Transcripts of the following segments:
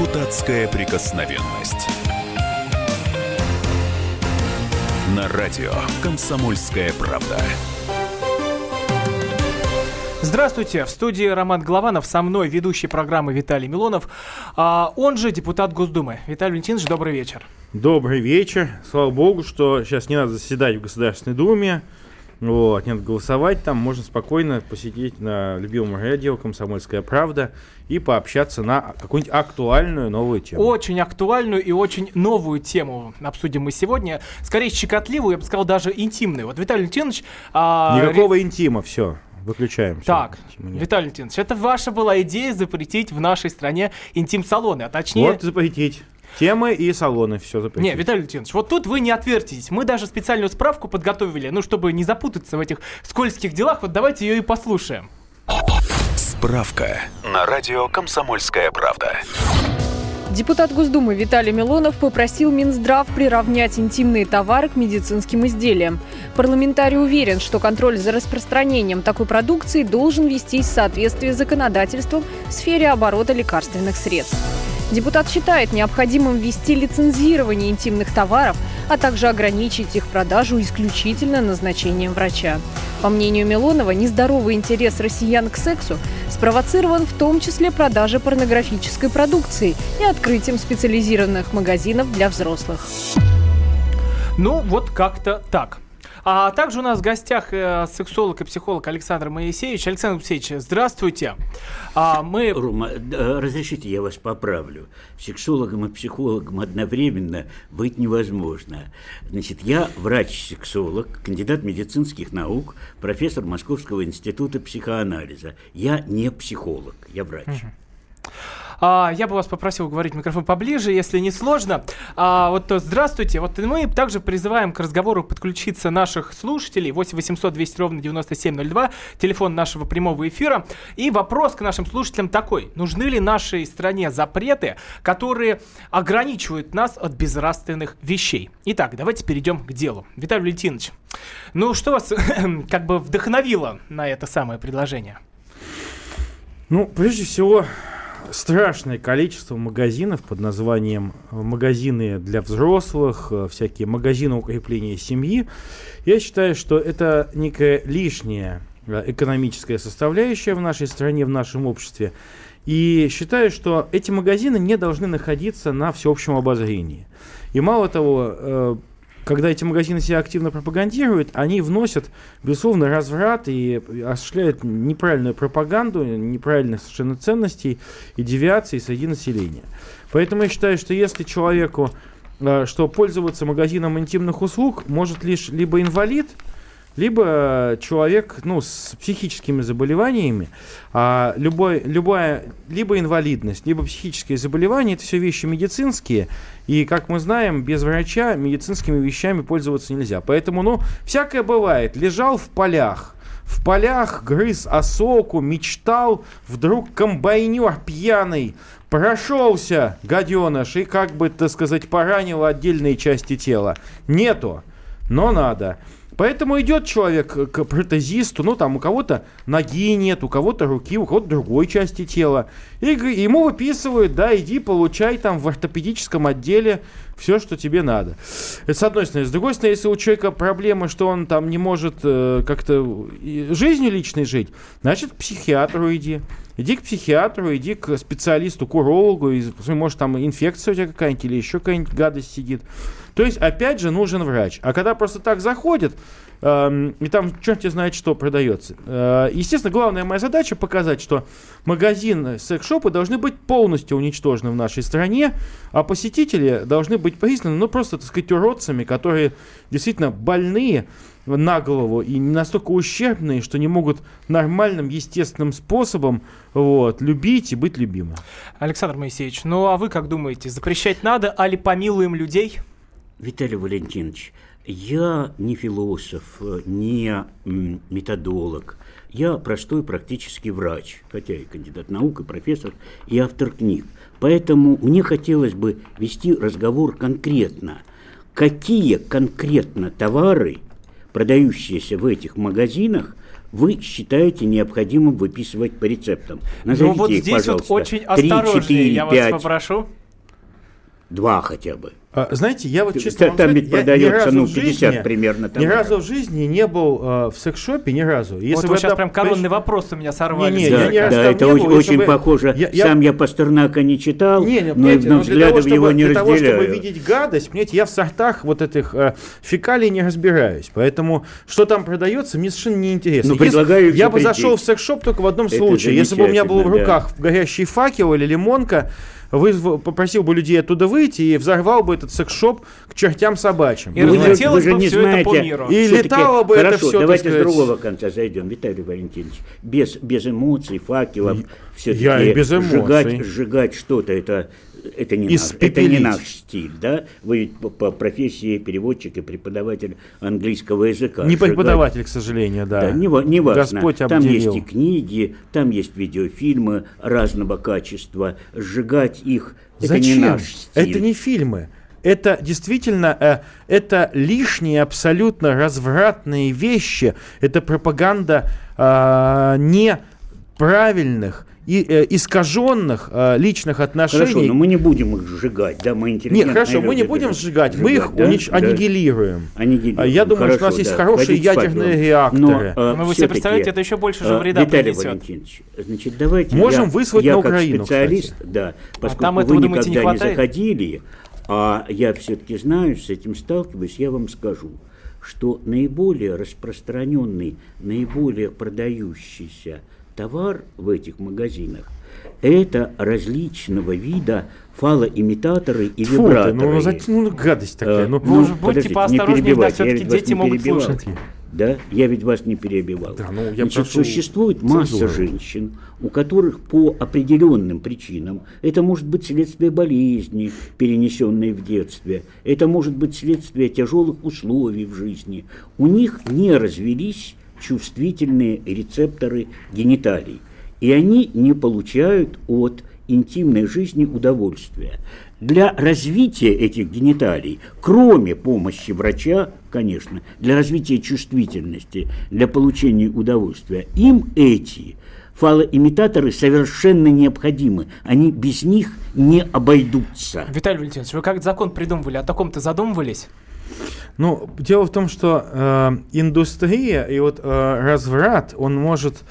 Депутатская прикосновенность. На радио «Комсомольская правда». Здравствуйте, в студии Роман Голованов, со мной ведущий программы Виталий Милонов, а он же депутат Госдумы. Виталий Валентинович, добрый вечер. Добрый вечер. Слава богу, что сейчас не надо заседать в Государственной Думе. Вот, нет голосовать там, можно спокойно посидеть на любимом радио «Комсомольская правда» и пообщаться на какую-нибудь актуальную новую тему. Очень актуальную и очень новую тему обсудим мы сегодня. Скорее щекотливую, я бы сказал, даже интимную. Вот Виталий Валентинович... А, Никакого ре... интима, все. Выключаем. Так, Виталий Валентинович, это ваша была идея запретить в нашей стране интим-салоны, а точнее... Вот запретить. Темы и салоны, все запретить. Не, Виталий Леонидович, вот тут вы не отвертитесь. Мы даже специальную справку подготовили, ну, чтобы не запутаться в этих скользких делах. Вот давайте ее и послушаем. Справка на радио «Комсомольская правда». Депутат Госдумы Виталий Милонов попросил Минздрав приравнять интимные товары к медицинским изделиям. Парламентарий уверен, что контроль за распространением такой продукции должен вестись в соответствии с законодательством в сфере оборота лекарственных средств. Депутат считает необходимым ввести лицензирование интимных товаров, а также ограничить их продажу исключительно назначением врача. По мнению Милонова, нездоровый интерес россиян к сексу спровоцирован в том числе продажей порнографической продукции и открытием специализированных магазинов для взрослых. Ну, вот как-то так. А также у нас в гостях э, сексолог и психолог Александр Моисеевич. Александр Моисеевич, здравствуйте. А, мы... Рома, разрешите, я вас поправлю. Сексологом и психологом одновременно быть невозможно. Значит, я врач-сексолог, кандидат медицинских наук, профессор Московского института психоанализа. Я не психолог, я врач. Угу. А, я бы вас попросил говорить микрофон поближе, если не сложно. А, вот то, здравствуйте. Вот мы также призываем к разговору подключиться наших слушателей. 8 800 200 ровно 9702. Телефон нашего прямого эфира. И вопрос к нашим слушателям такой. Нужны ли нашей стране запреты, которые ограничивают нас от безнравственных вещей? Итак, давайте перейдем к делу. Виталий Валентинович, ну что вас как бы вдохновило на это самое предложение? Ну, прежде всего, страшное количество магазинов под названием э, магазины для взрослых, э, всякие магазины укрепления семьи. Я считаю, что это некая лишняя э, экономическая составляющая в нашей стране, в нашем обществе. И считаю, что эти магазины не должны находиться на всеобщем обозрении. И мало того, когда эти магазины себя активно пропагандируют, они вносят, безусловно, разврат и осуществляют неправильную пропаганду, неправильных совершенно ценностей и девиации среди населения. Поэтому я считаю, что если человеку, э, что пользоваться магазином интимных услуг может лишь либо инвалид, либо человек ну, с психическими заболеваниями, а любой, любая, либо инвалидность, либо психические заболевания, это все вещи медицинские, и, как мы знаем, без врача медицинскими вещами пользоваться нельзя. Поэтому, ну, всякое бывает. Лежал в полях, в полях грыз осоку, мечтал, вдруг комбайнер пьяный прошелся, гаденыш, и как бы, так сказать, поранил отдельные части тела. Нету, но надо. Поэтому идет человек к протезисту, ну там у кого-то ноги нет, у кого-то руки, у кого-то другой части тела. И ему выписывают, да, иди получай там в ортопедическом отделе все, что тебе надо. Это с одной стороны. С другой стороны, если у человека проблема, что он там не может э, как-то жизнью личной жить, значит к психиатру иди. Иди к психиатру, иди к специалисту, к урологу, и, может там инфекция у тебя какая-нибудь или еще какая-нибудь гадость сидит. То есть, опять же, нужен врач. А когда просто так заходит, э, и там черт знает что продается. Э, естественно, главная моя задача показать, что магазин секс-шопы должны быть полностью уничтожены в нашей стране, а посетители должны быть признаны, ну, просто, так сказать, уродцами, которые действительно больные на голову и настолько ущербные, что не могут нормальным, естественным способом вот, любить и быть любимым. Александр Моисеевич, ну а вы как думаете, запрещать надо, а ли помилуем людей? Виталий Валентинович, я не философ, не методолог. Я простой практический врач, хотя и кандидат наук, и профессор, и автор книг. Поэтому мне хотелось бы вести разговор конкретно. Какие конкретно товары, продающиеся в этих магазинах, вы считаете необходимым выписывать по рецептам? Назовите ну вот их, здесь пожалуйста. вот очень 3, осторожнее, 4, я 5, вас попрошу. Два хотя бы. А, Знаете, я вот честно там сказать, ведь ни продается, ну, в 50 жизни- примерно Ни товаров. разу в жизни не был э, в секс-шопе, ни разу. Если вот вы сейчас это- прям коронный вопрос у меня сорвали. Не-не, да, я ни да, там это не очень, был, очень похоже. Я- я- Сам я Пастернака не читал, Не, не, но, понимаете, но ну, для того, взглядов чтобы, его не для того, разделяю. чтобы видеть гадость, понимаете, я в сортах вот этих э, фекалий не разбираюсь. Поэтому, что там продается, мне совершенно не интересно. Ну, Если- предлагаю я бы зашел в секс-шоп только в одном Это случае. Если бы у меня был в да. руках горящий факел или лимонка, вызв- попросил бы людей оттуда выйти и взорвал бы этот секс-шоп к чертям собачьим. И разлетелось же бы не всё это по знаете, миру. И летало бы это Хорошо, всё, так давайте сказать. с другого конца зайдем, Виталий Валентинович. Без, без эмоций, факелов, все-таки без эмоций. сжигать, сжигать что-то, это, это, не наш, это не наш стиль, да? Вы ведь по, по профессии переводчик и преподаватель английского языка. Не Сжигать- преподаватель, к сожалению, да. Да, не, не важно. Господь там есть и книги, там есть видеофильмы разного качества. Сжигать их это Зачем? не наш стиль. Это не фильмы. Это действительно, э, это лишние, абсолютно развратные вещи. Это пропаганда э, неправильных и э, искаженных э, личных отношений. Хорошо, но мы не будем их сжигать, да, мы Нет, интеллигентные хорошо, мы не люди, будем да, сжигать, мы их да, унич- да. аннигилируем. Аннигилируем. А я думаю, что у нас Хорошо, есть да, хорошие ходить ядерные факелом. реакторы. Но, э, Ну, вы себе представляете, это еще больше же э, вреда Виталий принесет. Валентинович, значит, давайте Можем я, выслать я на как Украину, специалист, да, поскольку там вы этого, думаете, не никогда не, хватает? заходили, а я все-таки знаю, с этим сталкиваюсь, я вам скажу, что наиболее распространенный, наиболее продающийся товар в этих магазинах это различного вида фалоимитаторы и Фу ты, вибраторы. ну, ну, зачем- ну, гадость такая. Э, ну, Вы уже будьте поосторожнее, не перебивайте, да, вас дети могут слушать. Да, я ведь вас не перебивал. Да, ну, я Значит, прошу существует масса женщин, у которых по определенным причинам, это может быть следствие болезни, перенесенной в детстве, это может быть следствие тяжелых условий в жизни, у них не развелись чувствительные рецепторы гениталий, и они не получают от интимной жизни удовольствия. Для развития этих гениталий, кроме помощи врача, конечно, для развития чувствительности, для получения удовольствия, им эти фалоимитаторы совершенно необходимы. Они без них не обойдутся. Виталий Валентинович, вы как закон придумывали, о таком-то задумывались? Ну, дело в том, что э, индустрия и вот э, разврат, он может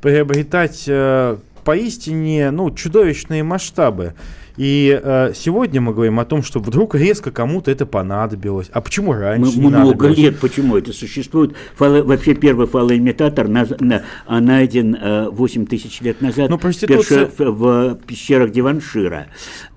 приобретать э, поистине ну, чудовищные масштабы. И э, сегодня мы говорим о том, что вдруг резко кому-то это понадобилось. А почему раньше Мы не много лет, почему это существует. Фало- вообще первый фалоимитатор наз- на- а, найден э, 8 тысяч лет назад Ну, проституция- вперше в, в пещерах Диваншира.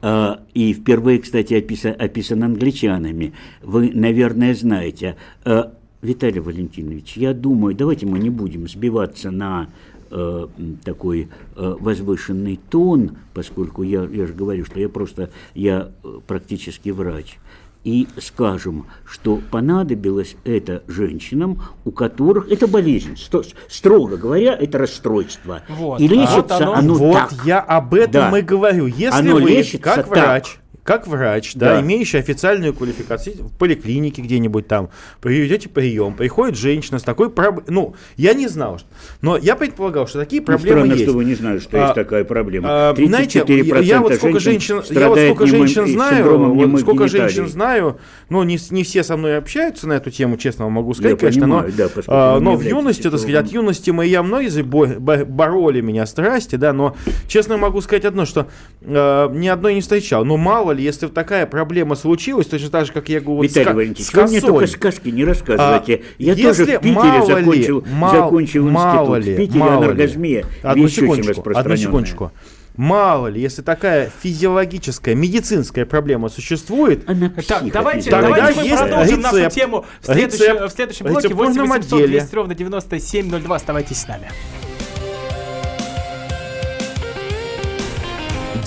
Э, и впервые, кстати, описан, описан англичанами. Вы, наверное, знаете. Э, Виталий Валентинович, я думаю, давайте мы не будем сбиваться на э, такой э, возвышенный тон, поскольку я, я же говорю, что я просто, я э, практически врач и скажем, что понадобилось это женщинам, у которых это болезнь, сто- строго говоря, это расстройство. Вот. И А лечится вот оно- оно, вот так. я об этом Да. и говорю. Если Оно вы, лечится как так. Как врач, да, Да. имеющий официальную квалификацию в поликлинике где-нибудь там, приведете прием, приходит женщина с такой проблемой. Ну, я не знал, но я предполагал, что такие Ну, проблемы странно, есть. что вы не знали, что А, есть такая проблема. А, знаете, 34% я, я вот сколько женщин, я вот сколько женщин знаю, вот сколько гениталий. женщин знаю, ну не, не все со мной общаются на эту тему, честно вам могу сказать, Я конечно, понимаю, но, да, а, но в юности, так сказать, от юности моей многие бо- бо- бороли меня страсти, да, но честно могу сказать одно, что э, ни одной не встречал. Но мало ли, если такая проблема случилась, точно так же, как я говорю, вот Виталий Валентинович, с вы мне только сказки не рассказывайте. А, Я если тоже в Питере мало ли, закончил, мал- закончил мало институт. ли, в Питере мало анаргазмия Одну секундочку, одну секундочку. Мало ли, если такая физиологическая, медицинская проблема существует, Она Так, давайте, давайте мы есть продолжим нашу рецепт. тему в, следующем- Рецепт. в следующем блоке. рецептурном 8 800 отделе. 200 ровно 9702. Оставайтесь с нами.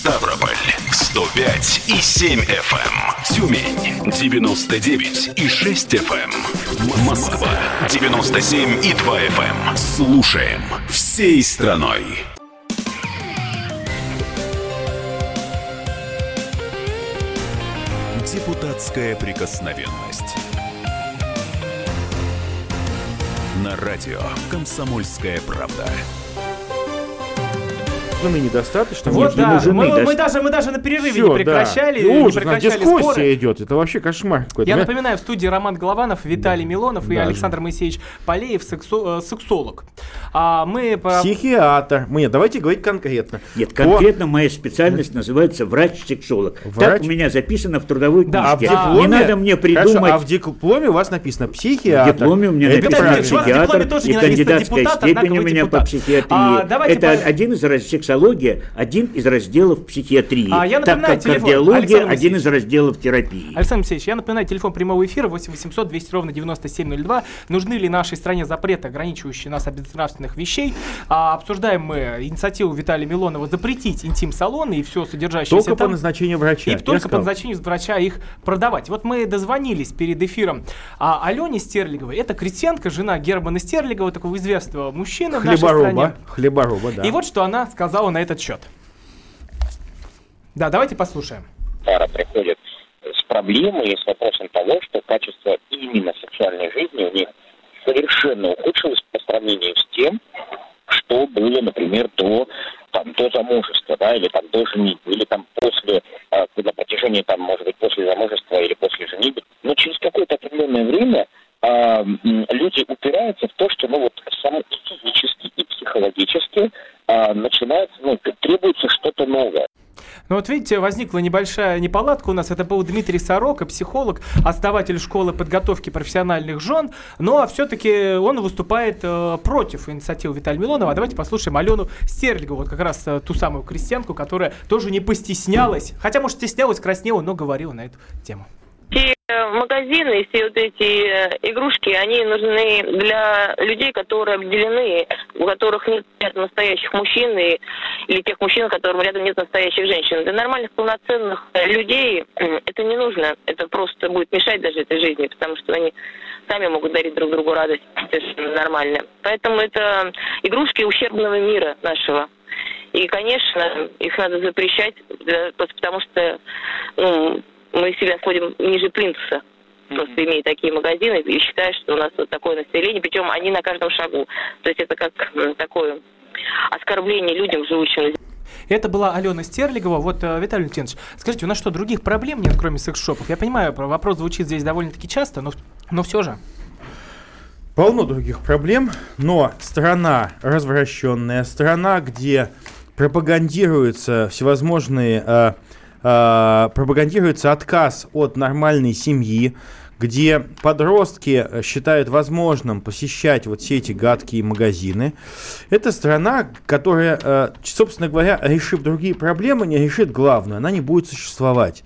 Ставрополь 105 и 7 FM. Тюмень 99 и 6 FM. Москва 97 и 2 FM. Слушаем всей страной. Депутатская прикосновенность. На радио «Комсомольская правда». Нужны недостаточно. Вот не да, нужны. мы, мы даст- даже, мы даже на перерыве Всё, не прекращали, да. не Ужас, нас прекращали дискуссия споры. идет. Это вообще кошмар какой-то. Я Мы- напоминаю, в студии Роман Голованов, Виталий Милонов и Да. Александр Моисеевич Полеев, сексо- э, сексолог. А мы по... Психиатр. Нет, давайте говорить конкретно. Нет, По- конкретно моя специальность называется врач-сексолог. Врач? Так у меня записано в трудовой Да, А в книжке. дипломе... Не надо мне Хорошо, придумать. а в дипломе у вас написано психиатр. В дипломе у меня Это написано дипломе психиатр тоже и кандидатская депутат, степень у меня депутат. по психиатрии. А, давайте Это по- один из раз... сексология, один из разделов психиатрии. А, я так напоминаю, как телефон. кардиология Александр один из разделов терапии. Александр Алексеевич, я напоминаю, телефон прямого эфира 8 800 200 ровно 9702. Нужны ли нашей стране запреты, ограничивающие нас от безнравственных вещей? А, обсуждаем мы инициативу Виталия Милонова запретить интим-салоны и все содержащееся Только по там. назначению врача. И только по сказал. назначению врача их продавать. Вот мы дозвонились перед эфиром а, Алене Стерлиговой. Это крестьянка, жена Германа Стерлигова, такого известного мужчины в нашей стране. Хлебороба. Хлебороба, да. И вот что она сказала на этот счет. Да, давайте послушаем. пара приходит с проблемой, с вопросом того, что качество именно сексуальной жизни у них совершенно ухудшилось по сравнению с тем, что было, например, до, там, до замужества, да, или там до женитьбы, или там после, э, на протяжении, там, может быть, после замужества или после женитьбы. Но через какое-то определенное время э, люди упираются в то, что, ну, вот, само и физически, и психологически э, начинается, ну, требуется что-то новое. Ну вот видите, возникла небольшая неполадка у нас. Это был Дмитрий Сорока, психолог, основатель школы подготовки профессиональных жен. Но все-таки он выступает э, против инициативы Виталия Милонова. А давайте послушаем Алену Стерлигову, вот как раз э, ту самую крестьянку, которая тоже не постеснялась. Хотя, может, стеснялась, краснела, но говорила на эту тему. Все магазины, все вот эти э, игрушки, они нужны для людей, которые обделены, у которых нет настоящих мужчин и- или тех мужчин, у которых рядом нет настоящих женщин. Для нормальных полноценных э, людей это не нужно. Это просто будет мешать даже этой жизни, потому что они сами могут дарить друг другу радость. Совершенно нормально. Поэтому это игрушки ущербного мира нашего. И, конечно, их надо запрещать, потому что ну, мы себя сходим ниже плинтуса. Просто имея такие магазины и считая, что у нас вот такое население, причем они на каждом шагу. То есть это как такое оскорбление людям, живущим на земле. Это была Алена Стерлигова. Вот, э, Виталий Леонтьевич, скажите, у нас что, других проблем нет, кроме секс-шопов? Я понимаю, про- вопрос звучит здесь довольно-таки часто, но, но все же. Полно других проблем, но страна развращенная, страна, где пропагандируются всевозможные, э, пропагандируется отказ от нормальной семьи, где подростки э, считают возможным посещать вот все эти гадкие магазины. Это страна, которая, э, собственно говоря, решив другие проблемы, не решит главное, она не будет существовать.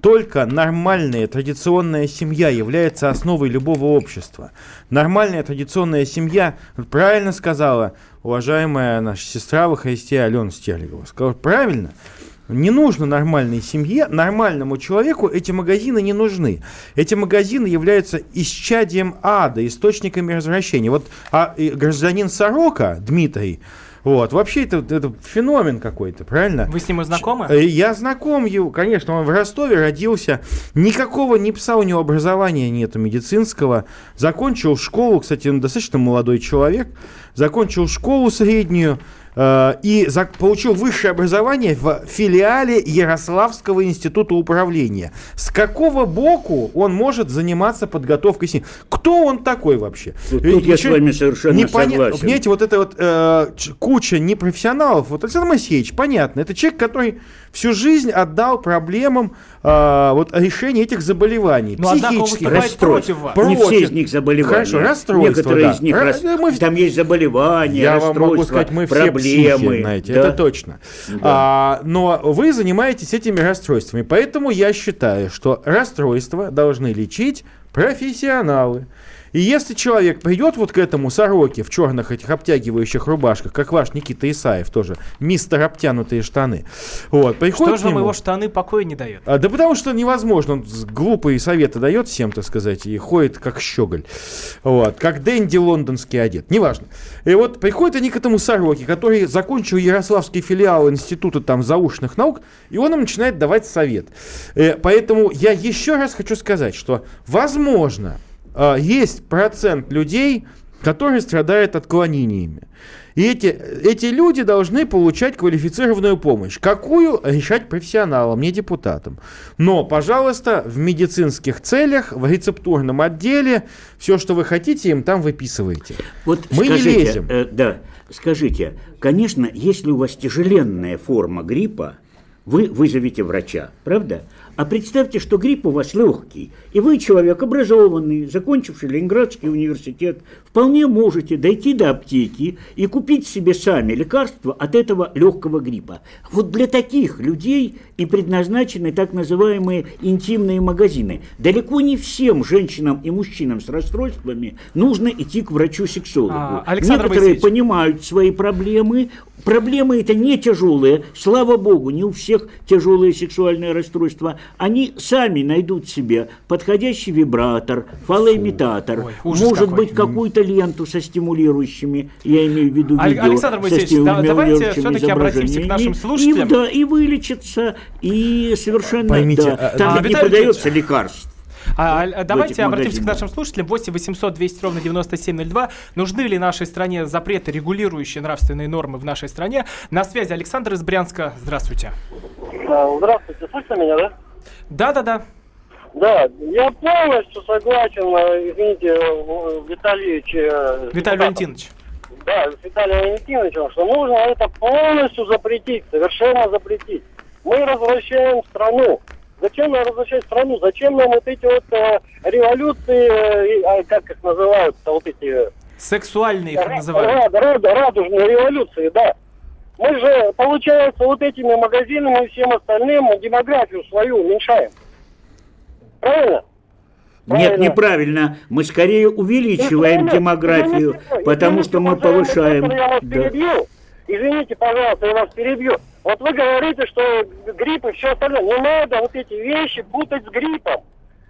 Только нормальная традиционная семья является основой любого общества. Нормальная традиционная семья, правильно сказала уважаемая наша сестра во Христе Алена Стерлигова. Сказала правильно. Не нужно нормальной семье, нормальному человеку эти магазины не нужны. Эти магазины являются исчадием ада, источниками развращения. Вот а, гражданин Сорока, Дмитрий, вот, вообще это, это феномен какой-то, правильно? Вы с ним и знакомы? Э, Я знаком его, конечно, он в Ростове родился. Никакого ни пса у него образования нету медицинского. Закончил школу, кстати, он достаточно молодой человек. Закончил школу среднюю и за- получил высшее образование в филиале Ярославского института управления. С какого боку он может заниматься подготовкой семьи? Кто он такой вообще? Вот Э, тут я с еще вами совершенно непоня- согласен. Понимаете, вот это вот э, куча непрофессионалов. Вот Александр Моисеевич, понятно, это человек, который всю жизнь отдал проблемам э, вот решения этих заболеваний. Но он психических. Расстройств. против вас. Про- Не Против. все из них заболевания. Хорошо, расстройства, Некоторые да. из них Ра- рас- мы- там есть заболевания, Я вам могу расстройства, сказать, мы все проблемы. Психи, знаете, Да. это точно. А, но вы занимаетесь этими расстройствами, поэтому я считаю, что расстройства должны лечить профессионалы. И если человек придет вот к этому сороке в черных этих обтягивающих рубашках, как ваш Никита Исаев тоже, мистер обтянутые штаны, вот, приходит Что же вам его штаны покоя не дает? А, да потому что невозможно, он глупые советы дает всем, так сказать, и ходит как щеголь, вот, как Дэнди лондонский одет, неважно. И вот приходят они к этому сороке, который закончил Ярославский филиал Института там заушных наук, и он им начинает давать совет. Э, поэтому я еще раз хочу сказать, что возможно, есть процент людей, которые страдают отклонениями. И эти, эти люди должны получать квалифицированную помощь. Какую решать профессионалам, не депутатам. Но, пожалуйста, в медицинских целях, в рецептурном отделе, все, что вы хотите, им там выписываете. Вот Мы скажите, не лезем. э, да, скажите, конечно, если у вас тяжеленная форма гриппа, вы вызовите врача, правда? А представьте, что грипп у вас легкий, и вы человек образованный, закончивший Ленинградский университет, вполне можете дойти до аптеки и купить себе сами лекарства от этого легкого гриппа. Вот для таких людей и предназначены так называемые интимные магазины. Далеко не всем женщинам и мужчинам с расстройствами нужно идти к врачу-сексологу. А, Александр Некоторые Моисеевич. понимают свои проблемы. Проблемы это не тяжелые. Слава богу, не у всех тяжелые сексуальные расстройства. Они сами найдут себе подходящий вибратор, фалоимитатор, Ой, может какой. быть какую-то ленту со стимулирующими, я имею в виду видео, Александр со Моисеевич, да- давайте всё-таки обратимся к нашим слушателям. И, да, и вылечиться, и совершенно... Поймите, да, а- там а, не продается лекарств. А, а, давайте обратимся к нашим слушателям. 8 800 200 ровно 9702. Нужны ли нашей стране запреты, регулирующие нравственные нормы в нашей стране? На связи Александр из Брянска. Здравствуйте. Да, Здравствуйте, слышно меня, да? Да-да-да. Да, я полностью согласен, э, извините, э, Витальевич. э, с Виталий. Валентинович. Да, с Виталием Валентиновичем, что нужно это полностью запретить, совершенно запретить. Мы развращаем страну. Зачем нам возвращать страну? Зачем нам вот эти вот э, революции, э, а, как их называют, вот эти... Сексуальные их называют. ра- ра- радужные революции, да. Мы же, получается, вот этими магазинами и всем остальным демографию свою уменьшаем. Правильно? Нет, Правильно. неправильно. Мы скорее увеличиваем демографию, извините, потому извините, что мы повышаем. Я вас Да. перебью. Извините, пожалуйста, я вас перебью. Вот вы говорите, что грипп и все остальное. Не надо вот эти вещи путать с гриппом.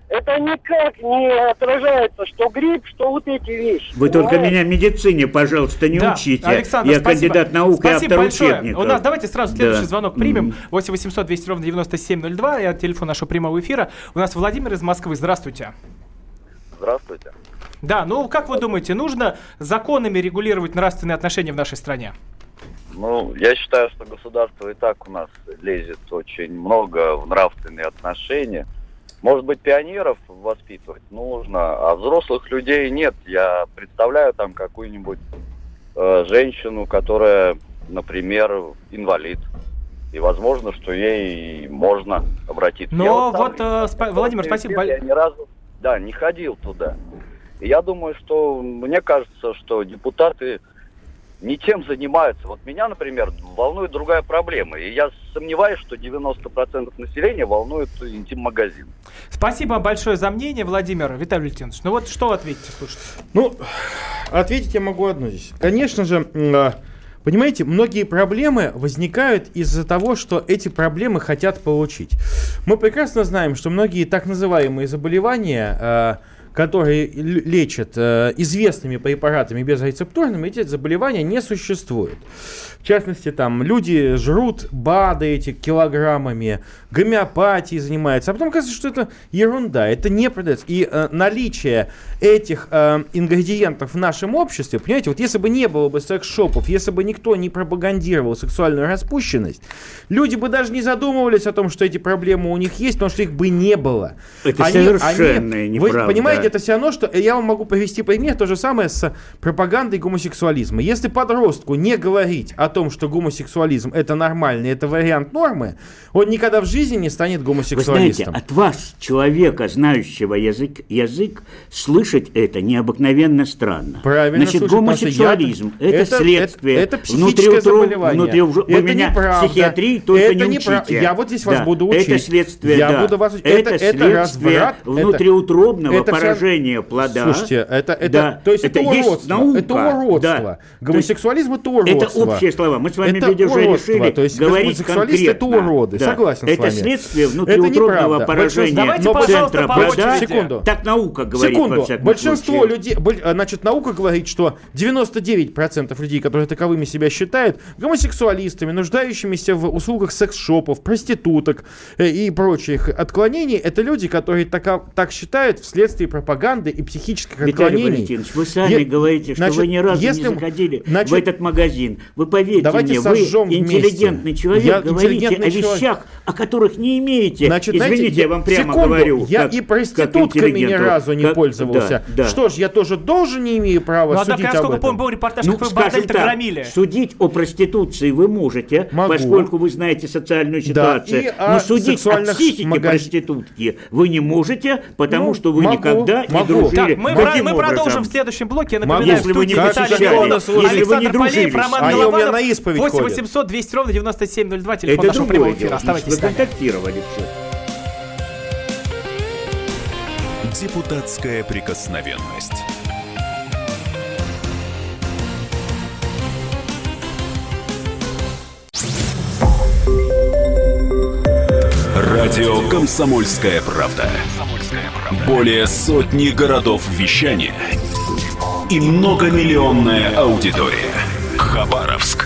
Это никак не отражается, что грипп, что вот эти вещи. Вы только Понимаете? меня медицине, пожалуйста, не Да, учите. Александр, Я спасибо. кандидат наук и Спасибо автор большое. учебников. У нас давайте сразу следующий Да. звонок примем. М. 8 800 200 ровно 9702. Я телефон нашего прямого эфира. У нас Владимир из Москвы. Здравствуйте. Здравствуйте. Да, ну как вы думаете, нужно законами регулировать нравственные отношения в нашей стране? Ну, я считаю, что государство и так у нас лезет очень много в нравственные отношения. Может быть, пионеров воспитывать нужно, а взрослых людей нет. Я представляю там какую-нибудь э, женщину, которая, например, инвалид. И возможно, что ей можно обратиться. Но Я вот, лично э, спа- Владимир, спасибо Я ни разу, да, не ходил туда. И я думаю, что мне кажется, что депутаты не тем занимаются. Вот меня, например, волнует другая проблема. И я сомневаюсь, что 90% населения волнует интим-магазин. Спасибо большое за мнение, Владимир. Виталий Валентинович, ну вот что ответите, слушайте. Ну, ответить я могу одно здесь. Конечно же, а, понимаете, многие проблемы возникают из-за того, что эти проблемы хотят получить. Мы прекрасно знаем, что многие так называемые заболевания, а, которые лечат э, известными препаратами безрецептурными, эти заболевания не существуют. В частности, там люди жрут БАДы эти килограммами, гомеопатией занимаются, а потом оказывается, что это ерунда, это не продается. И э, наличие этих э, ингредиентов в нашем обществе, понимаете, вот если бы не было бы секс-шопов, если бы никто не пропагандировал сексуальную распущенность, люди бы даже не задумывались о том, что эти проблемы у них есть, потому что их бы не было. Это совершенная Вы неправда. понимаете, это все равно, что я вам могу привести пример, то же самое с пропагандой гомосексуализма. Если подростку не говорить о том, что гомосексуализм это нормально, это вариант нормы, он никогда в жизни не станет гомосексуалистом. Вы знаете, от вас, человека, знающего язык, язык, слышать это необыкновенно странно. Правильно Значит, что гомосексуализм я- это, это- следствие это- это психическое внутриутроб- заболевание. внутри Это меня неправда. психиатрии только Это не учите. Я вот здесь вас буду учить. Это следствие, Я да. буду вас учить. Это, Это- это следствие разврат, внутриутробного это поражения плода. Слушайте, это, это, Да. то есть это, уродство. наука. Это уродство. Да. Гомосексуализм это Это уродство. Слова. Мы с вами, Это видите, уже решили То есть говорить гомосексуалисты это конкретно. уроды. Да. Согласен с Это вами. следствие Это внутриутробного неправда. поражения Давайте, центра очереди. Секунду. Так наука говорит, Секунду. во всяком Большинство случае. людей, э, значит, наука говорит, что 99% людей, которые таковыми себя считают, гомосексуалистами, нуждающимися в услугах секс-шопов, проституток э, и прочих отклонений, это люди, которые така- так считают вследствие пропаганды и психических Виталий отклонений. Валентинович, вы сами Е- говорите, что значит, вы ни разу если не заходили значит, в этот магазин. Вы поверьте давайте мне, вы интеллигентный вместе. человек, Я говорите интеллигентный о человек. вещах, о которых не имеете. Значит, Извините, знаете, я вам прямо секунду, говорю. Я как- и проститутками ни разу не Как- пользовался. да, да. Что ж, я тоже должен не имею права Ну, однако, судить я об сколько этом. помню, был репортаж, Ну, как вы скажем бордель-то так, громили. судить о проституции вы можете, Могу. поскольку вы знаете социальную Да, ситуацию. о Но судить о психике магаз- проститутки вы не можете, потому Ну, что вы могу, никогда не могу. дружили. Так, мы, Каким про- мы образом? продолжим в следующем блоке. Я Могу. напоминаю, Если в вы не студии посещали Виталий. Если вы не Александр Полеев. Роман меня Голованов. На исповедь 8 ходят. 800 200 ровно 9702, телефон Это нашего прямого эфира. Оставайтесь Вы с нами. контактировали все. Депутатская прикосновенность. Радио «Комсомольская правда». Более сотни городов вещания и многомиллионная аудитория. Хабаровск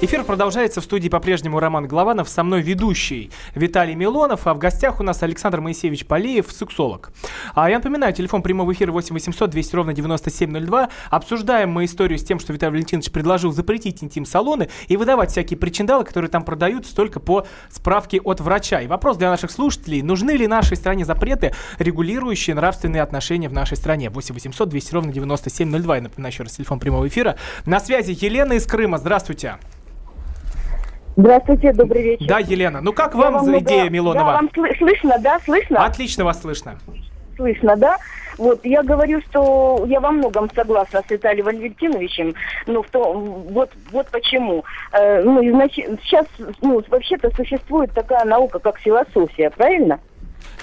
Эфир продолжается в студии по-прежнему Роман Голованов, со мной ведущий Виталий Милонов, а в гостях у нас Александр Моисеевич Полеев, сексолог. А я напоминаю, телефон прямого эфира 8 800 200 ровно 9702. Обсуждаем мы историю с тем, что Виталий Валентинович предложил запретить интим-салоны и выдавать всякие причиндалы, которые там продаются только по справке от врача. И вопрос для наших слушателей, нужны ли нашей стране запреты, регулирующие нравственные отношения в нашей стране? 8 800 200 ровно 9702. Я напоминаю еще раз телефон прямого эфира. На связи Елена из Крыма. Здравствуйте. Здравствуйте, добрый вечер. Да, Елена. Ну как Я вам за идея Да, Милонова? вам сл- слышно, да, слышно? Отлично вас слышно. Слышно, да? Вот, я говорю, что я во многом согласна с Виталием Валентиновичем, ну, в том, вот, вот почему. Э, ну, изнач- сейчас, ну, вообще-то существует такая наука, как философия, правильно?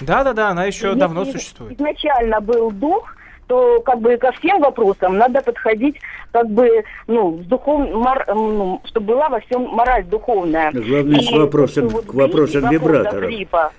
Да-да-да, она еще Если давно существует. изначально был дух, то как бы ко всем вопросам надо подходить как бы, ну, с духов... мор- ну, чтобы была во всем мораль духовная. Главное, с И вопросом- вот к вопросам вибраторов. гриппа.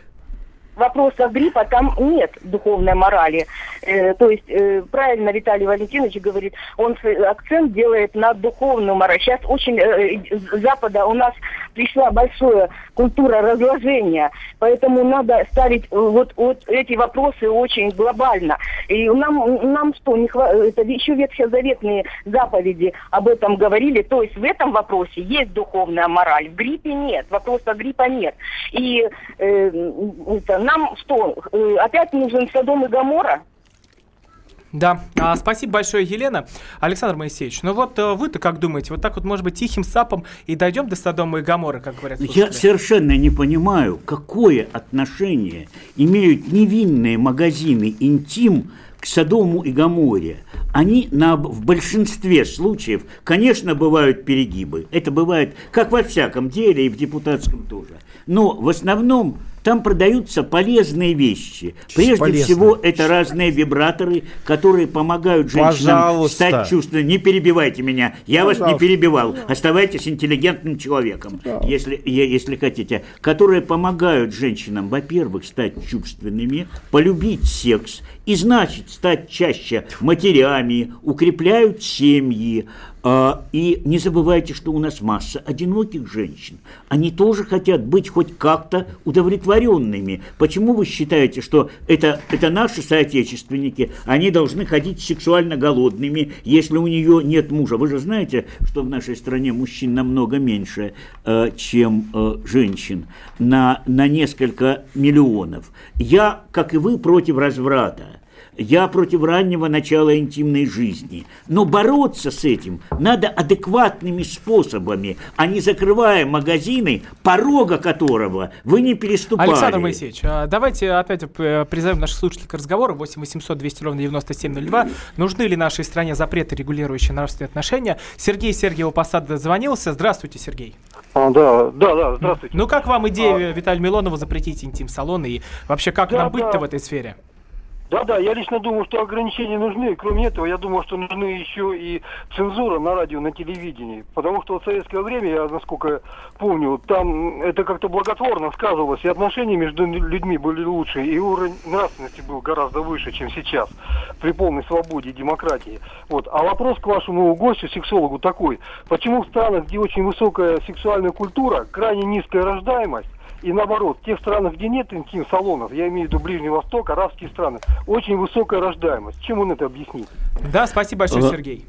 Вопросов гриппа там нет духовной морали. Э, то есть, э, правильно Виталий Валентинович говорит, он акцент делает на духовную мораль. Сейчас очень э, с Запада у нас пришла большая культура разложения, поэтому надо ставить э, вот, вот эти вопросы очень глобально. И нам, нам что, не хва- это еще ветхозаветные заповеди об этом говорили, то есть в этом вопросе есть духовная мораль, в гриппе нет, вопроса гриппа нет. И э, это, нам что, э, опять нужен Содом и Гамора? Да, а, спасибо большое, Елена. Александр Моисеевич, ну вот э, вы-то как думаете, вот так вот, может быть, тихим сапом и дойдем до Содома и Гамора, как говорят Я совершенно не понимаю, какое отношение имеют невинные магазины «Интим» к Содому и Гаморе. Они на, в большинстве случаев, конечно, бывают перегибы. Это бывает как во всяком деле и в депутатском тоже. Но в основном там продаются полезные вещи. Прежде полезные? всего, это разные вибраторы, которые помогают женщинам Пожалуйста. стать чувственными. Не перебивайте меня, я вас не Пожалуйста. перебивал. Оставайтесь интеллигентным человеком, если, если хотите. Которые помогают женщинам, во-первых, стать чувственными, полюбить секс и, значит, стать чаще матерями, укрепляют семьи, и не забывайте, что у нас масса одиноких женщин. Они тоже хотят быть хоть как-то удовлетворенными. Почему вы считаете, что это, это наши соотечественники, они должны ходить сексуально голодными, если у нее нет мужа? Вы же знаете, что в нашей стране мужчин намного меньше, э, чем э, женщин, на, на несколько миллионов. Я, как и вы, против разврата. Я против раннего начала интимной жизни. Но бороться с этим надо адекватными способами, а не закрывая магазины, порога которого вы не переступали. Александр Моисеевич, а давайте опять э, призовем наших слушателей к разговору. 8 800 200 ровно 9702. Нужны ли нашей стране запреты, регулирующие нравственные отношения? Сергей Сергеева Посад звонился. Здравствуйте, Сергей. А, да, да, да, здравствуйте. Ну как вам идея а... Виталия Милонова запретить интим-салоны и вообще как да, нам быть-то да. в этой сфере? Да, да, я лично думаю, что ограничения нужны. Кроме этого, я думаю, что нужны еще и цензура на радио, на телевидении. Потому что в советское время, я насколько помню, там это как-то благотворно сказывалось, и отношения между людьми были лучше, и уровень нравственности был гораздо выше, чем сейчас, при полной свободе и демократии. Вот. А вопрос к вашему гостю, сексологу, такой. Почему в странах, где очень высокая сексуальная культура, крайне низкая рождаемость, и наоборот, в тех странах, где нет интим-салонов, я имею в виду Ближний Восток, арабские страны, очень высокая рождаемость. Чем он это объяснит? Да, спасибо большое, Сергей.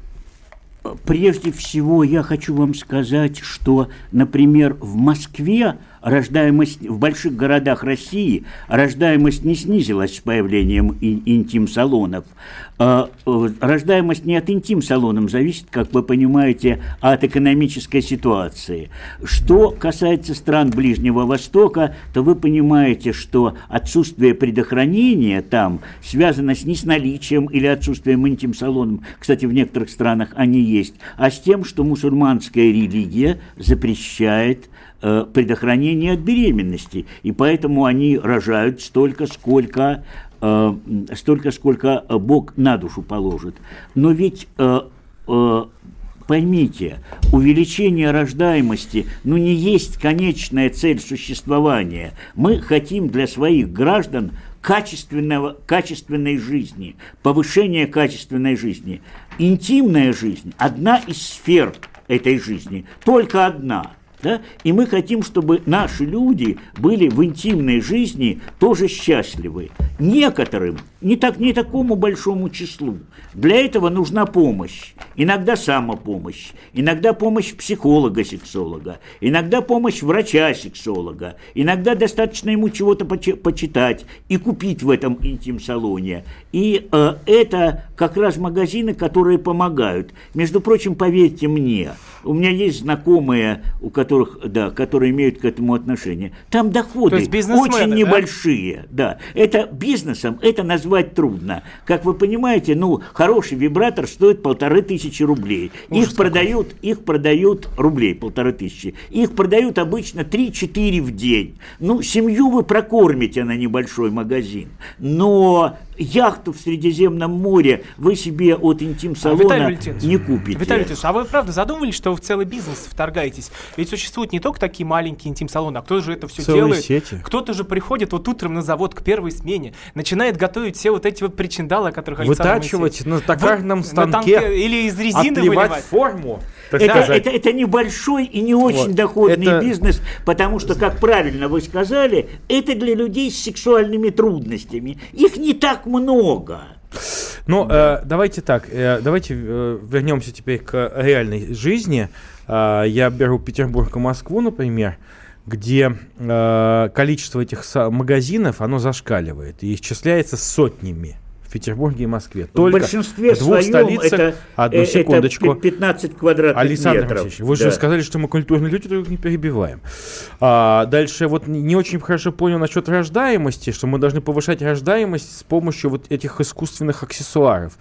Прежде всего, я хочу вам сказать, что, например, в Москве рождаемость в больших городах России, рождаемость не снизилась с появлением интим-салонов. А, э, рождаемость не от интим-салонов зависит, как вы понимаете, а от экономической ситуации. Что касается стран Ближнего Востока, то вы понимаете, что отсутствие предохранения там связано с не с наличием или отсутствием интим-салонов, кстати, в некоторых странах они есть, а с тем, что мусульманская религия запрещает Э, предохранение от беременности, и поэтому они рожают столько, сколько, э, столько, сколько Бог на душу положит. Но ведь э, Поймите, увеличение рождаемости, ну, не есть конечная цель существования. Мы хотим для своих граждан качественного, качественной жизни, повышения качественной жизни. Интимная жизнь – одна из сфер этой жизни, только одна – да? И мы хотим, чтобы наши люди были в интимной жизни тоже счастливы. Некоторым, не, так, не такому большому числу. Для этого нужна помощь. Иногда самопомощь, иногда помощь психолога-сексолога, иногда помощь врача-сексолога, иногда достаточно ему чего-то почитать и купить в этом интим-салоне. И э, это как раз магазины, которые помогают. Между прочим, поверьте мне, у меня есть знакомые, у которых, да, которые имеют к этому отношение. Там доходы очень да? небольшие. Да? Это бизнесом, это назвать трудно. Как вы понимаете, ну, хороший вибратор стоит полторы тысячи рублей. Ужас их продают, какой. их продают рублей полторы тысячи. Их продают обычно 3-4 в день. Ну, семью вы прокормите на небольшой магазин. Но яхту в Средиземном море вы себе от интим-салона а, не купите. Виталий Валентинович, а вы правда задумывались, что вы в целый бизнес вторгаетесь? Ведь существуют не только такие маленькие интим-салоны, а кто же это все Целые делает? Сети. Кто-то же приходит вот утром на завод к первой смене, начинает готовить все вот эти вот причиндалы, о которых Александр Вытачивать на токарном вот, станке, на танке, или из резины выливать. форму. Это, это, это небольшой и не очень вот. доходный это... бизнес, потому что, как правильно вы сказали, это для людей с сексуальными трудностями. Их не так много. Ну, э, давайте так, э, давайте э, вернемся теперь к реальной жизни. Э, я беру Петербург и Москву, например, где э, количество этих магазинов, оно зашкаливает и исчисляется сотнями. Петербурге и Москве. Только в большинстве в двух столицах. Это, одну э, секундочку. Это 15 квадратных Александр метров. Алексеевич, вы да. же сказали, что мы культурные люди, только не перебиваем. А, дальше вот не очень хорошо понял насчет рождаемости, что мы должны повышать рождаемость с помощью вот этих искусственных аксессуаров.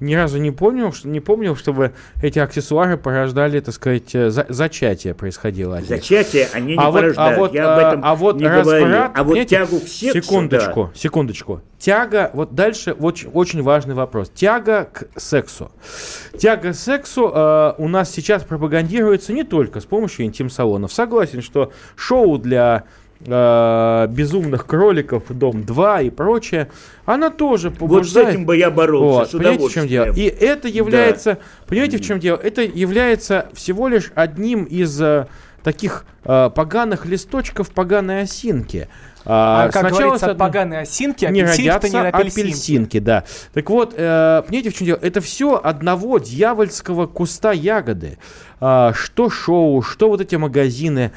Ни разу не помнил, что, не помнил, чтобы эти аксессуары порождали, так сказать, э, за, зачатие происходило. Зачатие они не а порождают. Вот, а вот, Я об а, этом а вот не разврат, А вот тягу к сексу, Секундочку, да. секундочку тяга, вот дальше очень, очень важный вопрос. Тяга к сексу. Тяга к сексу э, у нас сейчас пропагандируется не только с помощью интим-салонов. Согласен, что шоу для э, безумных кроликов, Дом 2 и прочее, она тоже побуждает... Вот с этим бы я боролся, вот, понимаете, в чем дело? И это является, Да. понимаете, в чем дело? Это является всего лишь одним из э, таких э, поганых листочков поганой осинки. А, как сначала говорится, от поганой осинки не родятся не апельсинки. апельсинки, да. Так вот, э, понимаете, в чем дело? Это все одного дьявольского куста ягоды. А, что шоу, что вот эти магазины.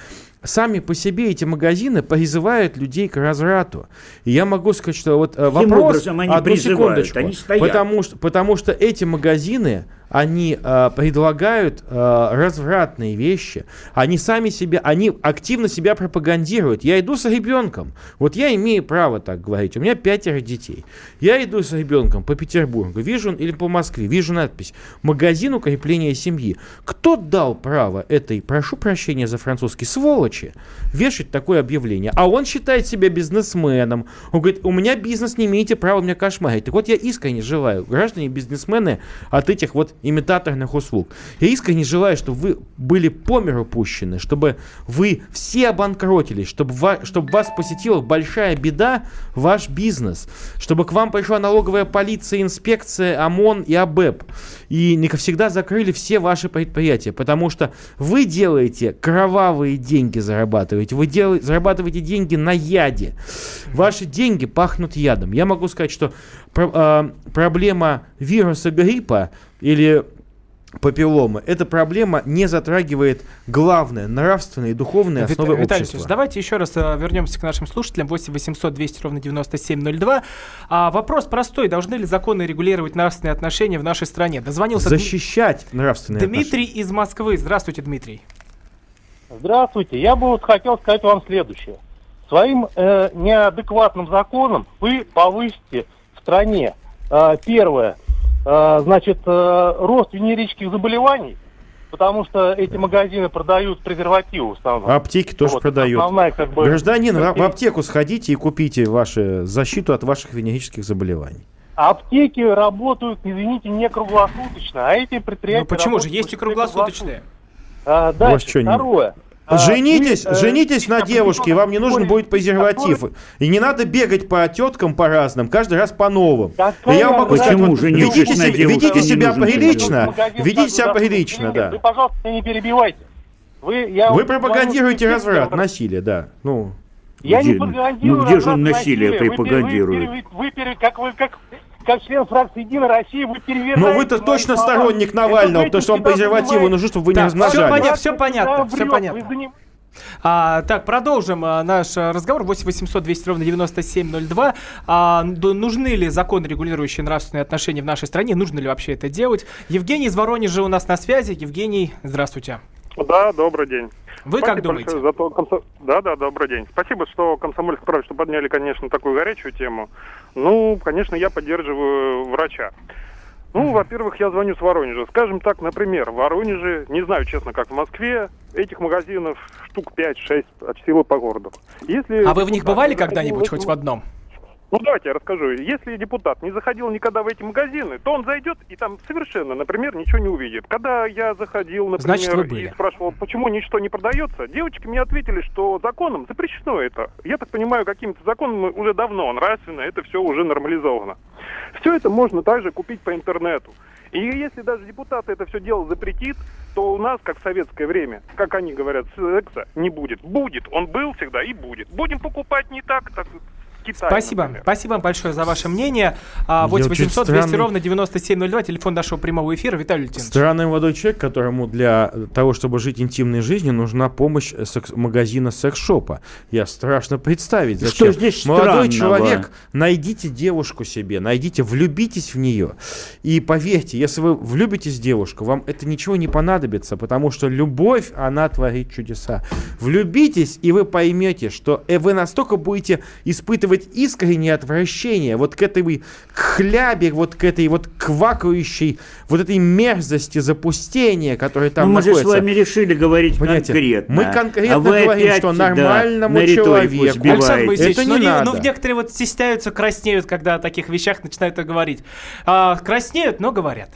Сами по себе эти магазины призывают людей к разврату. И я могу сказать, что вот э, Каким вопрос... образом они одну призывают? секундочку. Они стоят. Потому что, потому что эти магазины, они э, предлагают э, развратные вещи. Они сами себя, они активно себя пропагандируют. Я иду с ребенком. Вот я имею право так говорить. У меня пятеро детей. Я иду с ребенком по Петербургу, вижу или по Москве, вижу надпись «Магазин укрепления семьи». Кто дал право этой, прошу прощения за французский, сволочи, вешать такое объявление? А он считает себя бизнесменом. Он говорит, у меня бизнес, не имеете права меня кошмарить. Так вот, я искренне желаю, граждане бизнесмены, от этих вот имитаторных услуг. Я искренне желаю, чтобы вы были по миру пущены, чтобы вы все обанкротились, чтобы, ва- чтобы вас посетила большая беда, ваш бизнес, чтобы к вам пришла налоговая полиция, инспекция, ОМОН и АБЭП, и не всегда закрыли все ваши предприятия, потому что вы делаете кровавые деньги, зарабатываете, вы дел- зарабатываете деньги на яде, ваши деньги пахнут ядом. Я могу сказать, что про- а, проблема вируса гриппа или папилломы, эта проблема не затрагивает главное, нравственные и духовные Вит- основы Виталий общества. Алексеевич, давайте еще раз э, вернемся к нашим слушателям. 8 800 200 ровно 9702. А, вопрос простой. Должны ли законы регулировать нравственные отношения в нашей стране? Дозвонился Дми- Защищать нравственные Дмитрий из Москвы. Здравствуйте, Дмитрий. Здравствуйте. Я бы вот хотел сказать вам следующее. Своим э, неадекватным законом вы повысите стране э, первое, э, значит, э, рост венерических заболеваний, потому что эти магазины продают презервативы в основном. Аптеки тоже Вот, продают. основная, как бы, Гражданин, в- аптеку сходите и купите вашу защиту от ваших венерических заболеваний. Аптеки работают, извините, не круглосуточно, а эти предприятия... Ну почему же? Есть и почти круглосуточные. А, дальше, что, не- второе. А, женитесь, вы, э, женитесь на девушке, вам не нужен будет презерватив. И не надо бегать по теткам по разным, каждый раз по новым. И я вам могу сказать, Почему вот, женитесь ведите, девушке, ведите не себя прилично, ведите себя прилично, да. Вы, пожалуйста, не перебивайте. Вы, я Вы пропагандируете разврат, насилие, да. Ну, Я не Где- пропагандирую ну где же он насилие Вы пропагандирует? Вы, пере- вы пере- как вы, как, как член фракции Единая Россия, вы переверяете... но вы-то точно слова. сторонник Навального, потому что он всегда презервативы нужен, чтобы вы не Так, понятно, всё понятно, всё Врёт, понятно. вы заним- А, так, продолжим а, наш разговор. 8 800 200 ровно 9702. А, нужны ли законы, регулирующие нравственные отношения в нашей стране? Нужно ли вообще это делать? Евгений из Воронежа у нас на связи. Евгений, здравствуйте. Да, добрый день. Вы Спасибо как думаете? за то, комсо- Да, да, добрый день. Спасибо, что комсомольск правда, что подняли, конечно, такую горячую тему. Ну, конечно, я поддерживаю врача. Ну, во-первых, я звоню с Воронежа. Скажем так, например, в Воронеже, не знаю, честно, как в Москве, этих магазинов штук 5-6 от силы по городу. Если А вы в них бывали когда-нибудь хоть в одном? Ну, давайте я расскажу. Если депутат не заходил никогда в эти магазины, то он зайдет и там совершенно, например, ничего не увидит. Когда я заходил, например, Значит, вы были. и спрашивал, почему ничто не продается, девочки мне ответили, что законом запрещено это. Я так понимаю, каким-то законом уже давно нравственно, это все уже нормализовано. Все это можно также купить по интернету. И если даже депутаты это все дело запретит, то у нас, как в советское время, как они говорят, секса не будет. Будет. Он был всегда и будет. Будем покупать не так, так Китай, Спасибо. например. Спасибо вам большое за ваше мнение. А, Я 8 очень 800 200 странный- ровно 9702. Телефон нашего прямого эфира. Виталий Лютинович. Странный молодой человек, которому для того, чтобы жить интимной жизнью, нужна помощь секс- магазина секс-шопа. Я страшно представить, Что зачем. здесь Молодой странного? человек, найдите девушку себе, найдите, влюбитесь в нее. И поверьте, если вы влюбитесь в девушку, вам это ничего не понадобится, потому что любовь, она творит чудеса. Влюбитесь, и вы поймете, что э, вы настолько будете испытывать искреннее отвращение вот к этой к хлябе, вот к этой вот квакающей, вот этой мерзости запустения, которая там Ну, мы же находится. с вами решили говорить Понимаете, конкретно. мы конкретно а вы говорим, опять, что да, нормальному риторику человеку- Александр. Борисович, Это ну, не не- надо. ну, некоторые вот стесняются, краснеют, когда о таких вещах начинают говорить. А, краснеют, но говорят.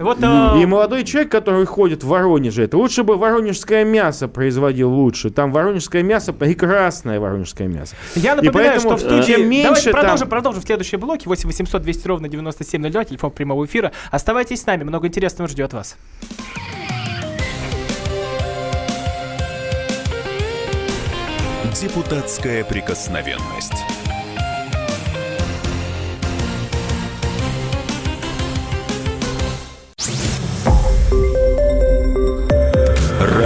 Вот, И э, молодой человек, который ходит в Воронеже, это лучше бы воронежское мясо производил лучше. Там воронежское мясо, прекрасное воронежское мясо. Я И напоминаю, поэтому, что в студии... чем меньше Давайте там- продолжим, продолжим в следующие блоки. 8 800 200 ровно 9702, телефон прямого эфира. Оставайтесь с нами, много интересного ждет вас. Депутатская прикосновенность.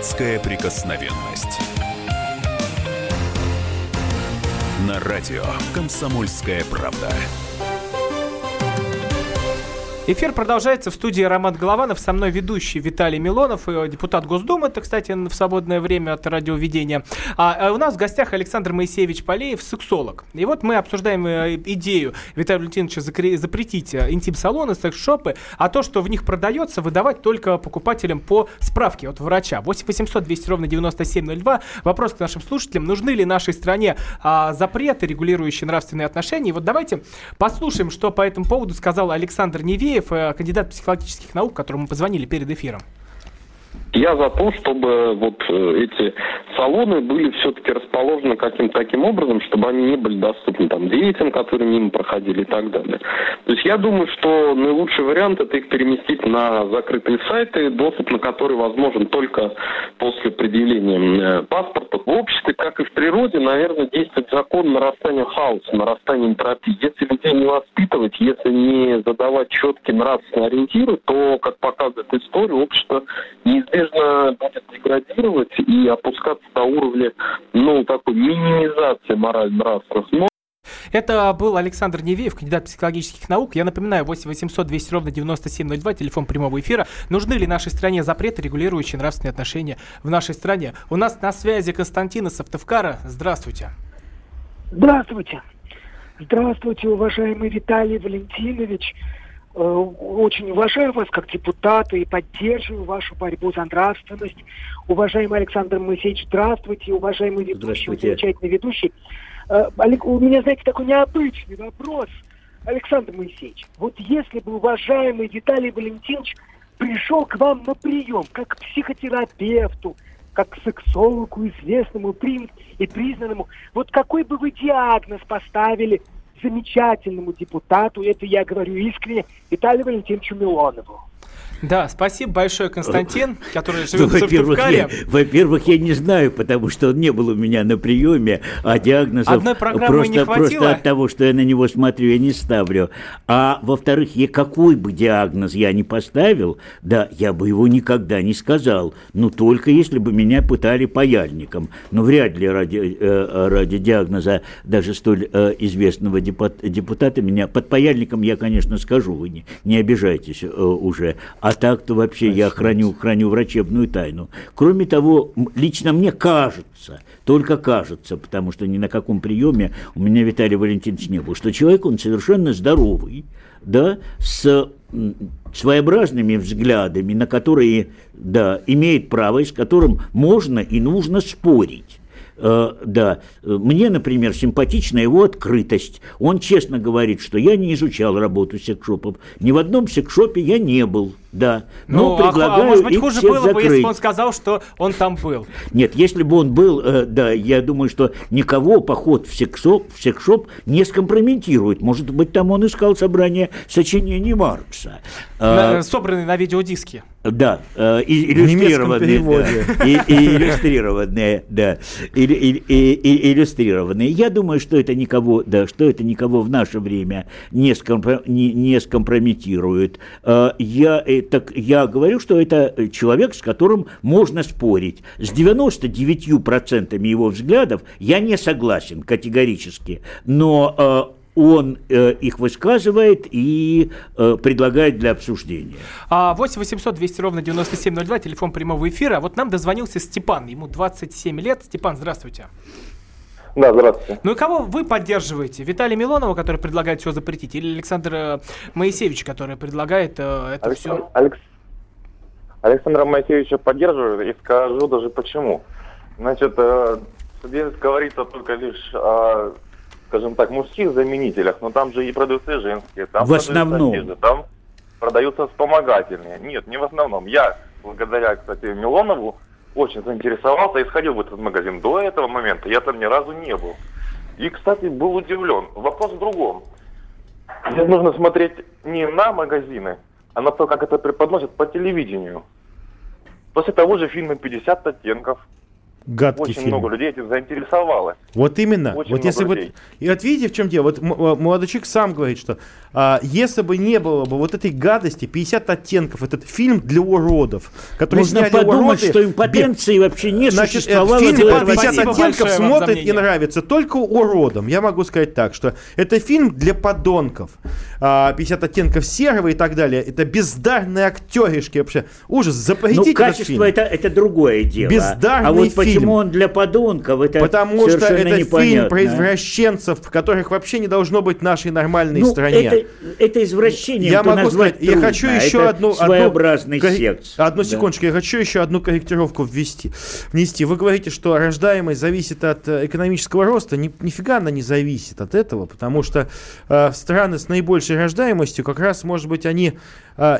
Депутатская прикосновенность. На радио «Комсомольская правда». Эфир продолжается в студии Роман Голованов. Со мной ведущий Виталий Милонов, э, депутат Госдумы. Это, кстати, в свободное время от радиоведения. А, а у нас в гостях Александр Моисеевич Полеев, сексолог. И вот мы обсуждаем э, идею Виталия Валентиновича запретить э, интим-салоны, секс-шопы, а то, что в них продается, выдавать только покупателям по справке от врача. 8 800 200 ровно 9702. Вопрос к нашим слушателям. Нужны ли нашей стране а, запреты, регулирующие нравственные отношения? И вот давайте послушаем, что по этому поводу сказал Александр Невеев, э, кандидат психологических наук, которому мы позвонили перед эфиром. Я за то, чтобы вот э, эти салоны были все-таки расположены каким-то таким образом, чтобы они не были доступны там детям, которые мимо проходили и так далее. То есть я думаю, что наилучший вариант это их переместить на закрытые сайты, доступ на которые возможен только после предъявления э, паспорта. В обществе, как и в природе, наверное, действует закон нарастания хаоса, нарастания энтропии. Если людей не воспитывать, если не задавать четкие нравственные ориентиры, то, как показывает история, общество неизбежно будет деградировать и опускаться до уровня, ну, такой минимизации морально-нравственных норм. Это был Александр Невеев, кандидат психологических наук. Я напоминаю, 8 800 200 ровно 9702, телефон прямого эфира. Нужны ли нашей стране запреты, регулирующие нравственные отношения в нашей стране? У нас на связи Константин из Сыктывкара. Здравствуйте. Здравствуйте. Здравствуйте, уважаемый Виталий Валентинович. Э, Очень уважаю вас как депутата и поддерживаю вашу борьбу за нравственность. Уважаемый Александр Моисеевич, здравствуйте. Уважаемый ведущий, Здравствуйте. замечательный ведущий. Э, у меня, знаете, такой необычный вопрос. Александр Моисеевич, вот если бы уважаемый Виталий Валентинович пришел к вам на прием, как к психотерапевту, как к сексологу известному и признанному, вот какой бы вы диагноз поставили замечательному депутату, это я говорю искренне, Виталию Валентиновичу Милонову? Да, спасибо большое, Константин, который Ну, живет в во-первых, Сыктывкаре. я, во-первых, я не знаю, потому что он не был у меня на приеме, а диагнозов Одной программы просто, не хватило? просто от того, что я на него смотрю, я не ставлю. А во-вторых, я какой бы диагноз я ни поставил, да, я бы его никогда не сказал. Ну, только если бы меня пытали паяльником. Но вряд ли ради, э, ради диагноза даже столь э, известного депут- депутата меня... Под паяльником я, конечно, скажу, вы не, не обижайтесь э, уже. А так-то вообще я храню, храню врачебную тайну. Кроме того, лично мне кажется, только кажется, потому что ни на каком приеме у меня Виталий Валентинович не был, что человек, он совершенно здоровый, да, с своеобразными взглядами, на которые, да, имеет право и с которым можно и нужно спорить. Э, да, мне, например, симпатична его открытость. Он честно говорит, что я не изучал работу секшопов. Ни в одном секшопе я не был, да. Но Ну, а ху- предлагаю а может быть, их хуже было бы, если закрыть. бы он сказал, что он там был. Нет, если бы он был, э, да, я думаю, что никого поход в секшоп, в секшоп не скомпрометирует. Может быть, там он искал собрание сочинений Маркса. На- А, собранный на видеодиске. да, э, и- иллюстрированные. да, и, и иллюстрированные, да, и, и- и- и- иллюстрированные. Я думаю, что это никого, да, что это никого в наше время не, скомпро- не, не скомпрометирует. Э, Я, э, так, я говорю, что это э, человек, с которым можно спорить. С 99% его взглядов я не согласен категорически, но э, он э, их высказывает и э, предлагает для обсуждения. А 8 800 200 ровно 9702, телефон прямого эфира. Вот нам дозвонился Степан, ему 27 лет. Степан, здравствуйте. Да, здравствуйте. Ну и кого вы поддерживаете? Виталия Милонова, который предлагает все запретить, или Александра Моисеевича, который предлагает э, это Александр, все? Алекс... Александра Моисеевича поддерживаю и скажу даже почему. Значит, э, здесь говорится только лишь о, скажем так, мужских заменителях, но там же и продаются женские. Там В основном. же, там продаются вспомогательные. Нет, не в основном. Я, благодаря, кстати, Милонову, очень заинтересовался и сходил в этот магазин. До этого момента я там ни разу не был. И, кстати, был удивлен. Вопрос в другом. Здесь нужно смотреть не на магазины, а на то, как это преподносят по телевидению. После того же фильма «50 оттенков» Гадкий очень фильм. много людей этим заинтересовалось. Вот именно. Очень вот если бы... И вот видите, в чем дело? Вот молодой человек сам говорит, что а, если бы не было бы вот этой гадости, 50 оттенков, этот фильм для уродов, который Можно сняли подумать, уроды, что импотенции вообще не Значит, существовало этот фильм до по этого 50 фильма. оттенков смотрит и нравится только уродам. Я могу сказать так, что это фильм для подонков. А, 50 оттенков серого и так далее. Это бездарные актеришки вообще. Ужас, Ну, запретите этот качество фильм. это, это другое дело. Бездарный а вот фильм. Почему он для подонков, это Потому что это фильм непонятно. про извращенцев, которых вообще не должно быть в нашей нормальной Ну, стране. это, это извращение, Я могу сказать, я трудно. хочу еще Это одну, своеобразный одну, секс. Одну Да. секундочку, я хочу еще одну корректировку ввести, внести. Вы говорите, что рождаемость зависит от э, экономического роста. Ни, нифига она не зависит от этого, потому что э, страны с наибольшей рождаемостью как раз, может быть, они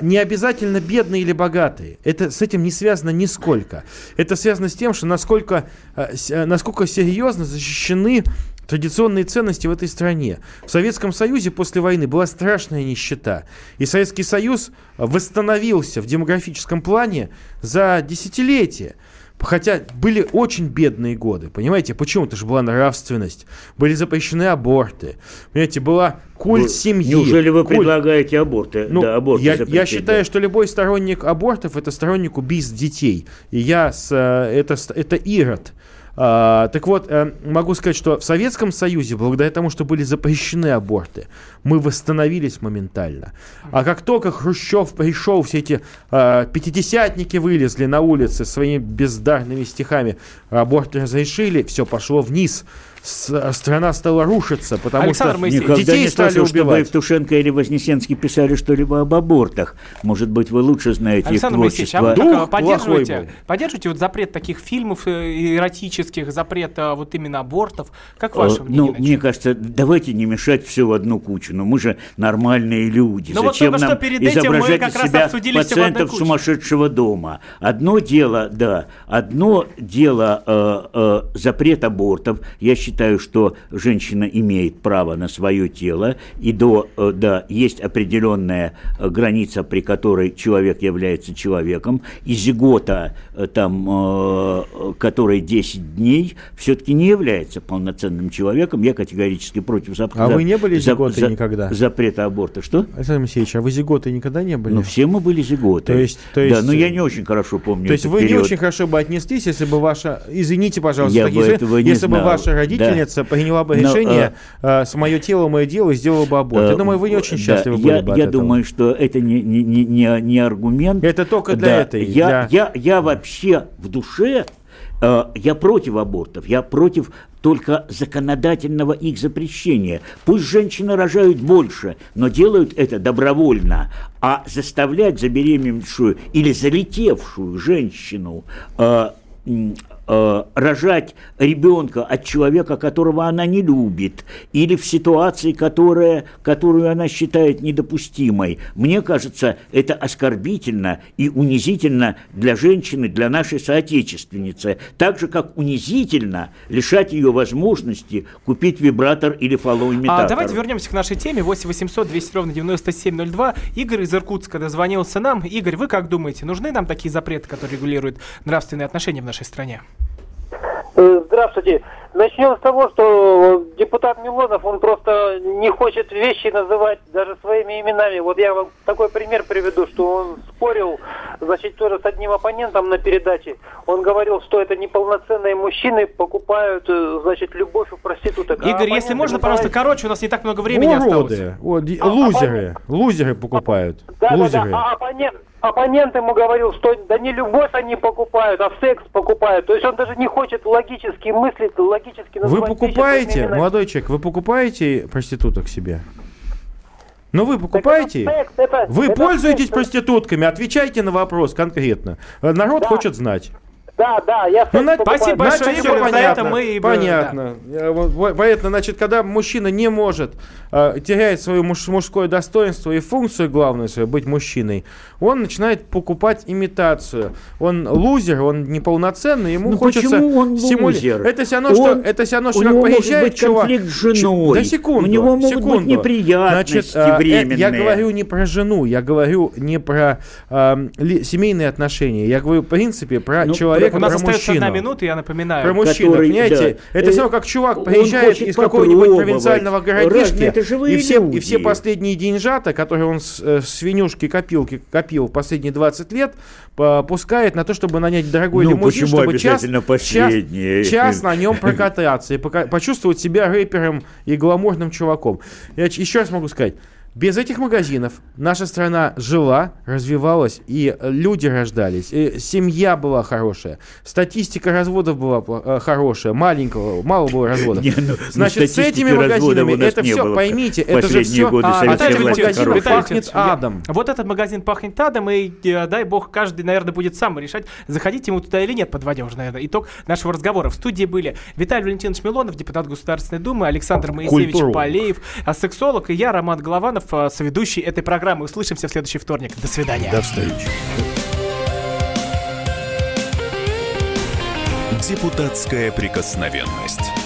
не обязательно бедные или богатые. Это с этим не связано нисколько. Это связано с тем, что насколько, с- э, насколько серьезно защищены традиционные ценности в этой стране. В Советском Союзе после войны была страшная нищета. И Советский Союз восстановился в демографическом плане за десятилетия. Хотя были очень бедные годы, понимаете? Почему? Это же была нравственность. Были запрещены аборты. Понимаете, была культ Вы- семьи. Неужели вы культ- предлагаете аборты? ну, да, аборты я, я считаю, да. что любой сторонник абортов это сторонник убийств детей. И я с, э, это, это Ирод. А, так вот, э, могу сказать, что в Советском Союзе, благодаря тому, что были запрещены аборты, мы восстановились моментально. А как только Хрущев пришел, все эти э, пятидесятники вылезли на улицы своими бездарными стихами, аборты разрешили, все пошло вниз. С- страна стала рушиться, потому Александр что. Никогда детей не стали слышал, чтобы. Евтушенко или Вознесенский писали что-либо об абортах. Может быть, вы лучше знаете Александр их Моисеевич, а творчество. вы Дух э, поддерживаете, поддерживаете вот запрет таких фильмов э, эротических, запрет э, вот именно абортов? Как Э, ваше мнение? Ну, мне кажется, давайте не мешать все в одну кучу. Но мы же нормальные люди. Ну вот Зачем что нам перед этим мы изображать как из раз себя пациентов сумасшедшего дома? Одно дело, да, одно дело э, э, запрет абортов. Я считаю, что женщина имеет право на свое тело, и до, э, да, есть определенная э, граница, при которой человек является человеком, и зигота, э, там, которой 10 дней, все-таки не является полноценным человеком. Я категорически против зап- А за- вы не были зиготой за- никогда? запрета аборта. Что? Александр Моисеевич, а вы зиготы никогда не были? Ну, все мы были зиготы. То есть- то да, есть, но я не очень хорошо помню То есть вы не период. очень хорошо бы отнеслись, если бы ваша, извините, пожалуйста, Я такие бы этого не если бы знал. ваша родительница приняла бы Но, решение э, с мое тело, мое дело, сделала бы аборт. Я Э, думаю, вы не очень да, счастливы я, были бы от Я этого. думаю, что это не, не, не, не, аргумент. Это только для Да, этой, Я, для- я, я вообще в душе, э, я против абортов, я против только законодательного их запрещения. Пусть женщины рожают больше, но делают это добровольно. А заставлять забеременевшую или залетевшую женщину э, э, рожать ребенка от человека, которого она не любит, или в ситуации, которая, которую она считает недопустимой. Мне кажется, это оскорбительно и унизительно для женщины, для нашей соотечественницы. Так же, как унизительно лишать ее возможности купить вибратор или фалоимитатор. А, давайте вернемся к нашей теме. 8 800 200 ровно 9702. Игорь из Иркутска дозвонился нам. Игорь, вы как думаете, нужны нам такие запреты, которые регулируют нравственные отношения в нашей стране? Э, Здравствуйте. Начнем с того, что депутат Милонов, он просто не хочет вещи называть даже своими именами. Вот я вам такой пример приведу, что он спорил, значит, тоже с одним оппонентом на передаче. Он говорил, что это неполноценные мужчины покупают, э, значит, любовь у проституток. А Игорь, если оппоненты можно, пожалуйста, называют- короче, у нас не так много времени осталось. Уроды. Вот, и- лузеры. Лузеры покупают. Да, да, Лузеры. да. А оппонент, оппонент ему говорил, что да не любовь они покупают, а секс покупают. То есть он даже не хочет логически мыслить, логически Вы вещи своими покупаете, молодой человек, вы покупаете проституток себе? Ну вы покупаете? это секс, это- Вы это пользуетесь секс. проститутками? Отвечайте на вопрос конкретно. Народ хочет знать. Да, да, я Ну, на-. Спасибо большое, Значит, Игорь, на понятно. этом мы и- Понятно. Вот, Поэтому, значит, когда мужчина не может, э, теряет свое муж- мужское достоинство и функцию главную свою, быть мужчиной, он начинает покупать имитацию. Он лузер, он неполноценный, ему Ну хочется почему он стимули- лузер? Это все равно, что, Он- это все равно, что как него может приезжает быть чувак... конфликт с женой. Да секунду, У него могут быть секунду. неприятности Значит, э, э, Я временные. говорю не про жену, я говорю не про э, ли- семейные отношения, я говорю, в принципе, про Ну, человека, У нас остается мужчину. одна минута, я напоминаю. Про мужчину, который, понимаете? да, Это э, все как чувак приезжает из какого-нибудь провинциального городишки, Разные это живые и все, люди. и все последние деньжата, которые он с э, свинюшки копилки копил последние 20 лет, пускает на то, чтобы нанять дорогой Ну, лимузин, чтобы час, обязательно час, последние? час на нем прокататься и пока- почувствовать себя рэпером и гламурным чуваком. Я еще раз могу сказать, без этих магазинов наша страна жила, развивалась, и люди рождались, и семья была хорошая, статистика разводов была э, хорошая, маленького, мало было разводов. Не, ну, ну, Значит, с этими магазинами это все, было поймите, это же все годы А, Виталий этих магазинов. Виталий пахнет адом. Вот этот магазин пахнет адом, и э, дай бог, каждый, наверное, будет сам решать, заходить ему туда или нет, подводя уже, наверное, итог нашего разговора. В студии были Виталий Валентинович Милонов, депутат Государственной Думы, Александр Моисеевич Культуролог. Полеев, а, сексолог, и я, Роман Голованов, а, соведущий этой программы. Услышимся в следующий вторник. До свидания. До встречи. Депутатская прикосновенность.